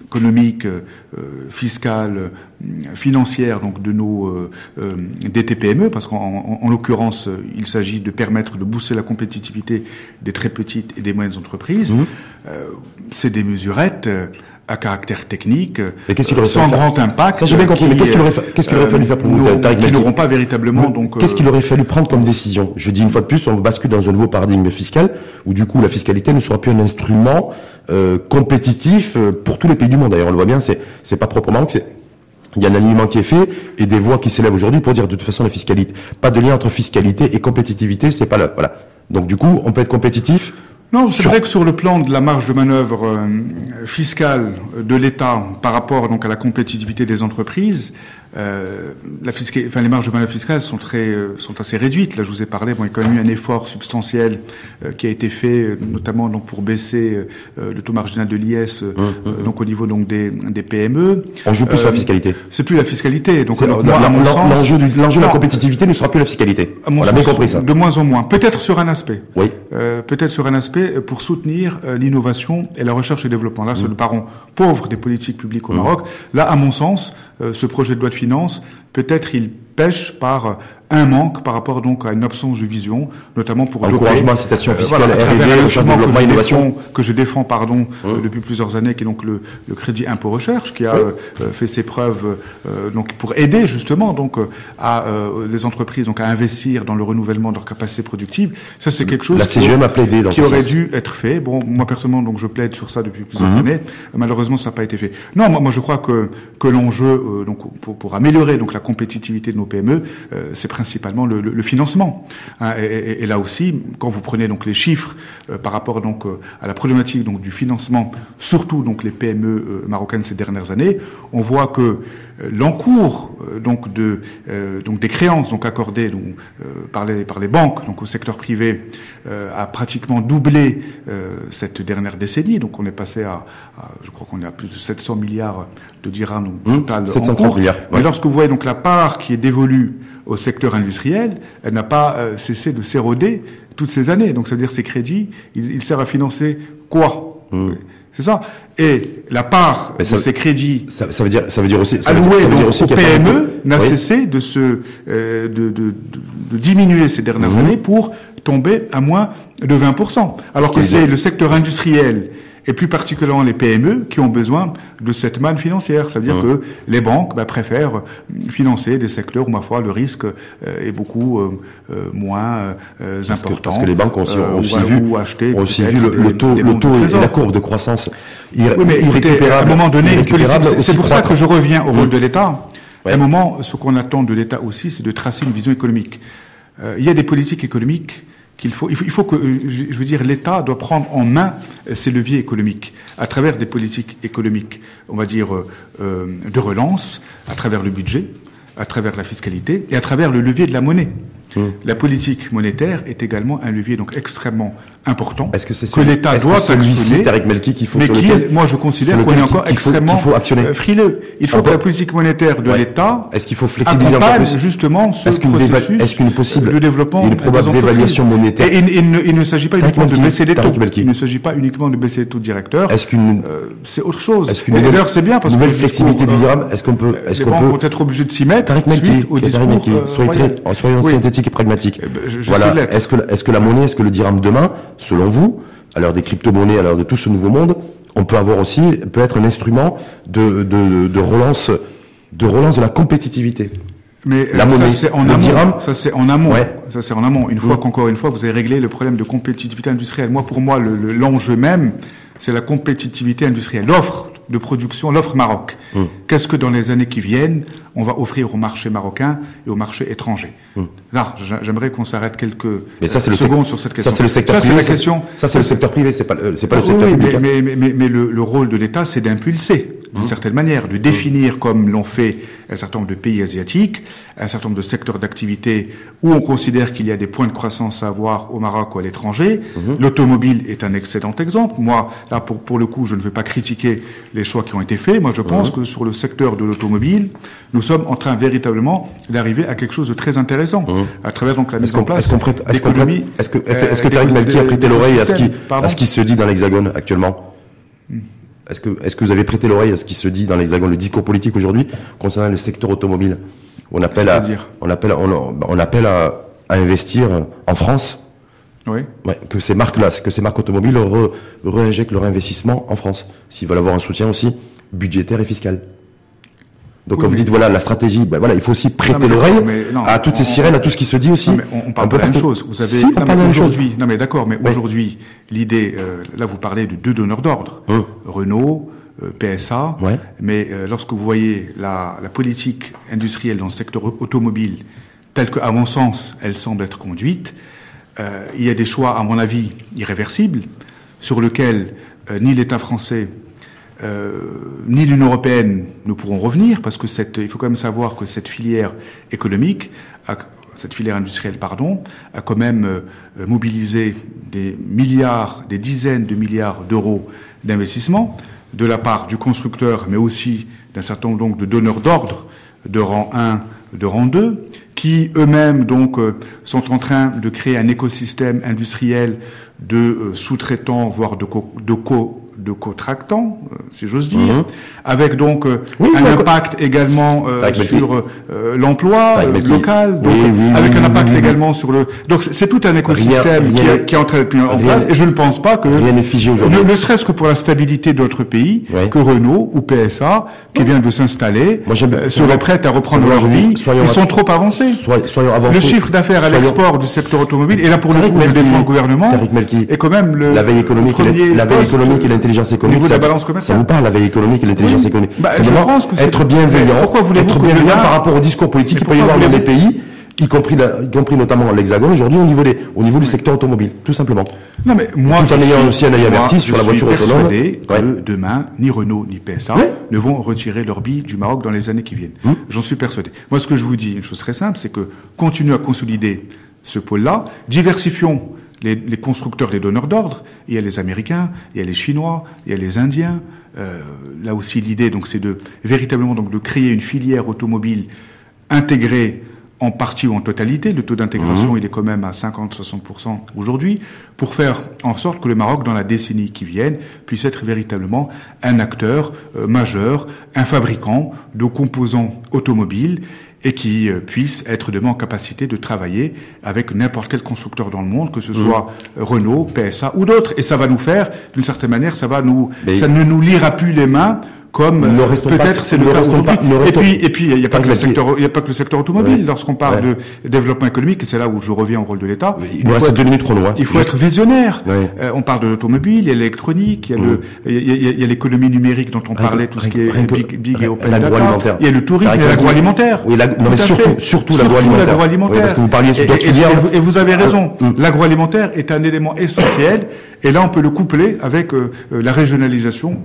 économique, euh, fiscale, financière donc de nos euh, DTPME, parce qu'en en, l'occurrence il s'agit de permettre de booster la compétitivité des très petites et des moyennes entreprises. Mmh. c'est des mesurettes à caractère technique, sans grand impact. Ça, j'ai bien compris. mais qu'est-ce qu'il aurait, fallu faire pour vous, Qui n'auront pas véritablement, donc. Qu'est-ce qu'il aurait fallu prendre comme décision? Je dis une fois de plus, on bascule dans un nouveau paradigme fiscal, où du coup, la fiscalité ne sera plus un instrument, euh, compétitif euh, pour tous les pays du monde. D'ailleurs, on le voit bien, c'est, c'est pas proprement que c'est, il y a un alignement qui est fait et des voix qui s'élèvent aujourd'hui pour dire de toute façon la fiscalité, pas de lien entre fiscalité et compétitivité, c'est pas là. Voilà. Donc du coup, on peut être compétitif non, c'est vrai que sur le plan de la marge de manœuvre euh, fiscale de l'État par rapport donc à la compétitivité des entreprises, euh, la enfin, les marges de manœuvre fiscales sont très, euh, sont assez réduites. Là, je vous ai parlé. Bon, il y a quand même eu un effort substantiel euh, qui a été fait, euh, notamment donc pour baisser le taux marginal de l'IS, mmh, mmh, donc au niveau donc des, des PME. On joue plus sur la fiscalité. C'est plus la fiscalité. Donc, l'enjeu de la compétitivité ne sera plus la fiscalité. On a bien compris ça. De moins en moins. Peut-être sur un aspect. Oui. Peut-être sur un aspect pour soutenir l'innovation et la recherche et développement. Là, c'est mmh. le parent pauvre des politiques publiques au Maroc. Là, à mon sens, ce projet de loi de finances, peut-être il pêche par un manque par rapport donc à une absence de vision, notamment pour encouragement, incitation euh, fiscale, R&D, recherche, développement, innovation, que je défends pardon mmh. euh, depuis plusieurs années, qui est donc le, le crédit impôt recherche, qui a mmh. euh, fait ses preuves donc pour aider justement donc à les entreprises donc à investir dans le renouvellement de leurs capacités productives. Ça c'est quelque chose La CGM a plaidé qui aurait dû être fait. Bon, moi personnellement donc je plaide sur ça depuis plusieurs mmh. années. Malheureusement ça n'a pas été fait. Non, moi, moi je crois que que l'enjeu donc pour, pour améliorer donc la compétitivité de nos PME, c'est principalement le, financement. Hein, et, là aussi, quand vous prenez donc les chiffres euh, par rapport donc euh, à la problématique du financement, surtout donc les PME euh, marocaines ces dernières années, on voit que l'encours donc de donc des créances donc accordées donc, par les par les banques donc au secteur privé a pratiquement doublé cette dernière décennie. Donc on est passé à, je crois qu'on est à plus de 700 milliards de dirhams au mmh, total 730 milliards. Mais lorsque vous voyez donc la part qui est dévolue au secteur industriel, elle n'a pas euh, cessé de s'éroder toutes ces années. Donc, c'est-à-dire ces crédits, ils, servent à financer quoi? Hmm. C'est ça. Et la part de ces crédits, ça, ça, veut dire, ça veut dire aussi, ça veut dire, aussi au PME n'a cessé de se, euh, de, de, de, diminuer ces dernières hmm. années pour tomber à moins de 20%. Alors que c'est le secteur industriel et plus particulièrement les PME qui ont besoin de cette manne financière. Ça veut dire que les banques bah, préfèrent financer des secteurs où, ma foi, le risque euh, est beaucoup euh, euh, moins important. parce que les banques ont aussi, aussi vu, ont aussi vu le, taux, le taux et la courbe de croissance oui, mais à un moment donné, c'est pour ça que je reviens au rôle de l'État. À un moment, ce qu'on attend de l'État aussi, c'est de tracer une vision économique. il y a des politiques économiques il faut, que, je veux dire, l'État doit prendre en main ses leviers économiques à travers des politiques économiques, on va dire, euh, de relance, à travers le budget, à travers la fiscalité et à travers le levier de la monnaie. La politique monétaire est également un levier donc extrêmement important est-ce que, c'est que l'État doit Melki qu'il faut mais qui, moi je considère qu'on est encore extrêmement faut actionner. Euh, frileux. Il faut que la politique monétaire de l'État est-ce qu'il faut flexibiliser accompagne justement ce est-ce processus est-ce qu'une possible de développement une probable dévaluation monétaire et il, ne s'agit pas uniquement de baisser les taux. Il ne s'agit pas uniquement de baisser les taux directeurs. Est-ce qu'une euh, c'est autre chose. Est-ce qu'une d'ailleurs c'est bien parce que nouvelle flexibilité du dirham. Est-ce qu'on peut est-ce qu'on peut vont être obligés de s'y mettre au discours. Soyons synthétiques et pragmatiques. Eh ben, voilà. Est-ce que la monnaie, est-ce que le dirham demain, selon vous à l'heure des crypto-monnaies, à l'heure de tout ce nouveau monde, on peut avoir aussi, peut être un instrument de, de, de relance, de relance de la compétitivité? Mais la monnaie, ça c'est en amont. Ça c'est en amont. Ça c'est en amont. Une fois qu'encore une fois vous avez réglé le problème de compétitivité industrielle. Moi pour moi l'enjeu même c'est la compétitivité industrielle, l'offre de production, l'offre Maroc. Hmm. Qu'est-ce que dans les années qui viennent, on va offrir au marché marocain et au marché étranger hmm. Là, j'aimerais qu'on s'arrête quelques mais ça, secondes sur cette question. Ça, c'est le secteur privé. Ça, c'est le secteur privé, c'est pas, le secteur public. Hein. Mais, mais, mais, mais le, le, rôle de l'État, c'est d'impulser, d'une hmm. certaine manière, de définir, comme l'ont fait un certain nombre de pays asiatiques, un certain nombre de secteurs d'activité où on considère qu'il y a des points de croissance à avoir au Maroc ou à l'étranger. L'automobile est un excellent exemple. Moi, là, pour, pour le coup, je ne vais pas critiquer les choix qui ont été faits. Moi, je pense que sur le secteur de l'automobile, nous sommes en train véritablement d'arriver à quelque chose de très intéressant à travers donc la mise en place est-ce qu'on prête, est-ce est-ce que, est-ce que Tariq Malki a prêté l'oreille à ce qui, à ce qui se dit dans l'Hexagone actuellement? Est-ce que, est-ce que vous avez prêté l'oreille à ce qui se dit dans l'Hexagone, le discours politique aujourd'hui concernant le secteur automobile On appelle à, on appelle, on, on appelle à, à investir en France oui. Ouais, que ces marques-là, que ces marques automobiles re, réinjectent leur investissement en France, s'ils veulent avoir un soutien aussi budgétaire et fiscal. Donc quand vous dites voilà la stratégie, ben voilà il faut aussi prêter l'oreille à toutes ces sirènes, à tout ce qui se dit aussi. Non, mais on, parle de la même chose. Vous avez aujourd'hui. Non mais d'accord, mais aujourd'hui l'idée, euh, là vous parlez de deux donneurs d'ordre, hum. Renault, euh, PSA. Ouais. Mais euh, lorsque vous voyez la, la politique industrielle dans le secteur automobile telle que, à mon sens, elle semble être conduite, il y a des choix, à mon avis, irréversibles, sur lesquels ni l'État français euh, ni l'Union européenne ne pourront revenir, parce que cette, il faut quand même savoir que cette filière économique, cette filière industrielle, pardon, a quand même mobilisé des milliards, des dizaines de milliards d'euros d'investissement de la part du constructeur, mais aussi d'un certain nombre donc, de donneurs d'ordre de rang 1, de rang 2, qui eux-mêmes donc euh, sont en train de créer un écosystème industriel de euh, sous-traitants, voire de, co de co de contractants, euh, si j'ose dire, mhm. avec donc euh, un impact également euh, sur l'emploi local, donc, avec un impact également sur le. Donc c'est tout un écosystème qui, est, qui, est en train de en place, et je ne pense pas que rien n'est figé aujourd'hui. Ne, serait-ce que pour la stabilité de notre pays, que Renault ou PSA, qui vient de s'installer, seraient prêts à reprendre leur vie. Ils sont trop avancés. Soyons avancés. Le chiffre d'affaires à l'export du secteur automobile, et là pour le coup, je défends le gouvernement, est quand même le la veille économique, la veille économique l'intelligence économique. Niveau de la balance commerciale. Ça vous parle, la veille économique et l'intelligence économique. Bah, je que être bienveillant. Pourquoi voulez-vous être bienveillant par rapport au discours politique qu'il peut y avoir dans les pays y compris, la, y compris notamment l'Hexagone aujourd'hui au niveau des, au niveau du secteur automobile, tout simplement. Non mais moi, tout en ayant aussi un œil averti sur la voiture autonome. que demain, ni Renault ni PSA ne vont retirer leur bille du Maroc dans les années qui viennent. Hum. J'en suis persuadé. Moi, ce que je vous dis, une chose très simple, c'est que continuez à consolider ce pôle-là, diversifions les, les, constructeurs, les donneurs d'ordre. Il y a les Américains, il y a les Chinois, il y a les Indiens. Euh, là aussi, l'idée, donc, c'est de véritablement donc de créer une filière automobile intégrée en partie ou en totalité, le taux d'intégration mmh. il est quand même à 50-60% aujourd'hui, pour faire en sorte que le Maroc, dans la décennie qui vient, puisse être véritablement un acteur euh, majeur, un fabricant de composants automobiles et qui euh, puisse être demain en capacité de travailler avec n'importe quel constructeur dans le monde, que ce mmh. soit Renault, PSA ou d'autres. Et ça va nous faire, d'une certaine manière, ça va nous, ça ne nous lira plus les mains comme peut-être c'est le cas aujourd'hui. Et puis, et puis, il n'y a pas que le secteur, il y a pas que le secteur automobile. Lorsqu'on parle de développement économique, et c'est là où je reviens au rôle de l'État. Il, reste deux minutes chrono. Il faut être visionnaire. Euh, on parle de l'automobile, il y a l'électronique, il y a le, il y a l'économie numérique dont on parlait, tout ce qui est big, big et open data. Il y a le tourisme et l'agroalimentaire. Oui, non, mais surtout, surtout l'agroalimentaire. Parce que vous parliez sur d'autres filières. Et vous avez raison. Euh, mm. L'agroalimentaire est un élément essentiel. Et là, on peut le coupler avec euh, la régionalisation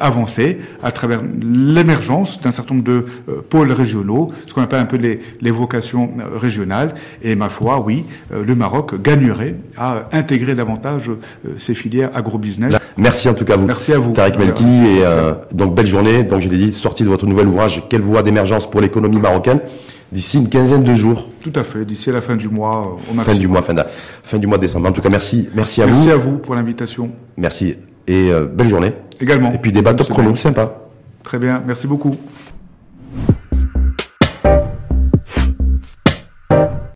avancée à travers l'émergence d'un certain nombre de euh, pôles régionaux, ce qu'on appelle un peu les, les, vocations euh, régionales. Et ma foi, oui, euh, le Maroc gagnerait à intégrer davantage ces filières agro-business. Merci en tout cas à vous. Merci à vous. Tarek Melki et donc belle journée. Donc je l'ai dit, sortie de votre nouvel ouvrage, quelle voie d'émergence pour l'économie marocaine d'ici une quinzaine de jours. Tout à fait, d'ici la fin du mois. Au fin du mois, fin de, fin du mois de décembre. En tout cas, merci, merci à vous. Merci à vous pour l'invitation. Merci et belle journée. Également. Et puis débat top chrono, sympa. Très bien, merci beaucoup.